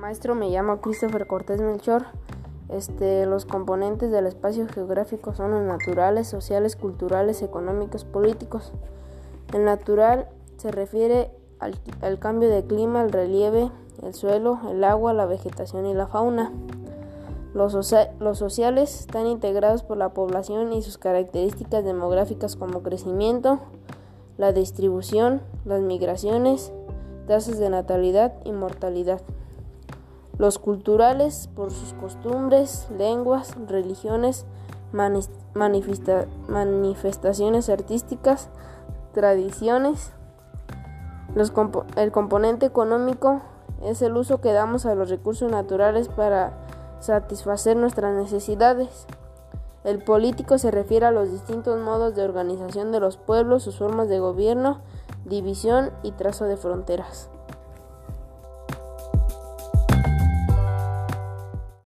Maestro, me llamo Christopher Cortés Melchor. Este, los componentes del espacio geográfico son los naturales, sociales, culturales, económicos, políticos. El natural se refiere al, cambio de clima, el relieve, el suelo, el agua, la vegetación y la fauna. Los, sociales están integrados por la población y sus características demográficas como crecimiento, la distribución, las migraciones, tasas de natalidad y mortalidad. Los culturales por sus costumbres, lenguas, religiones, manifestaciones artísticas, tradiciones. El componente económico es el uso que damos a los recursos naturales para satisfacer nuestras necesidades. El político se refiere a los distintos modos de organización de los pueblos, sus formas de gobierno, división y trazo de fronteras.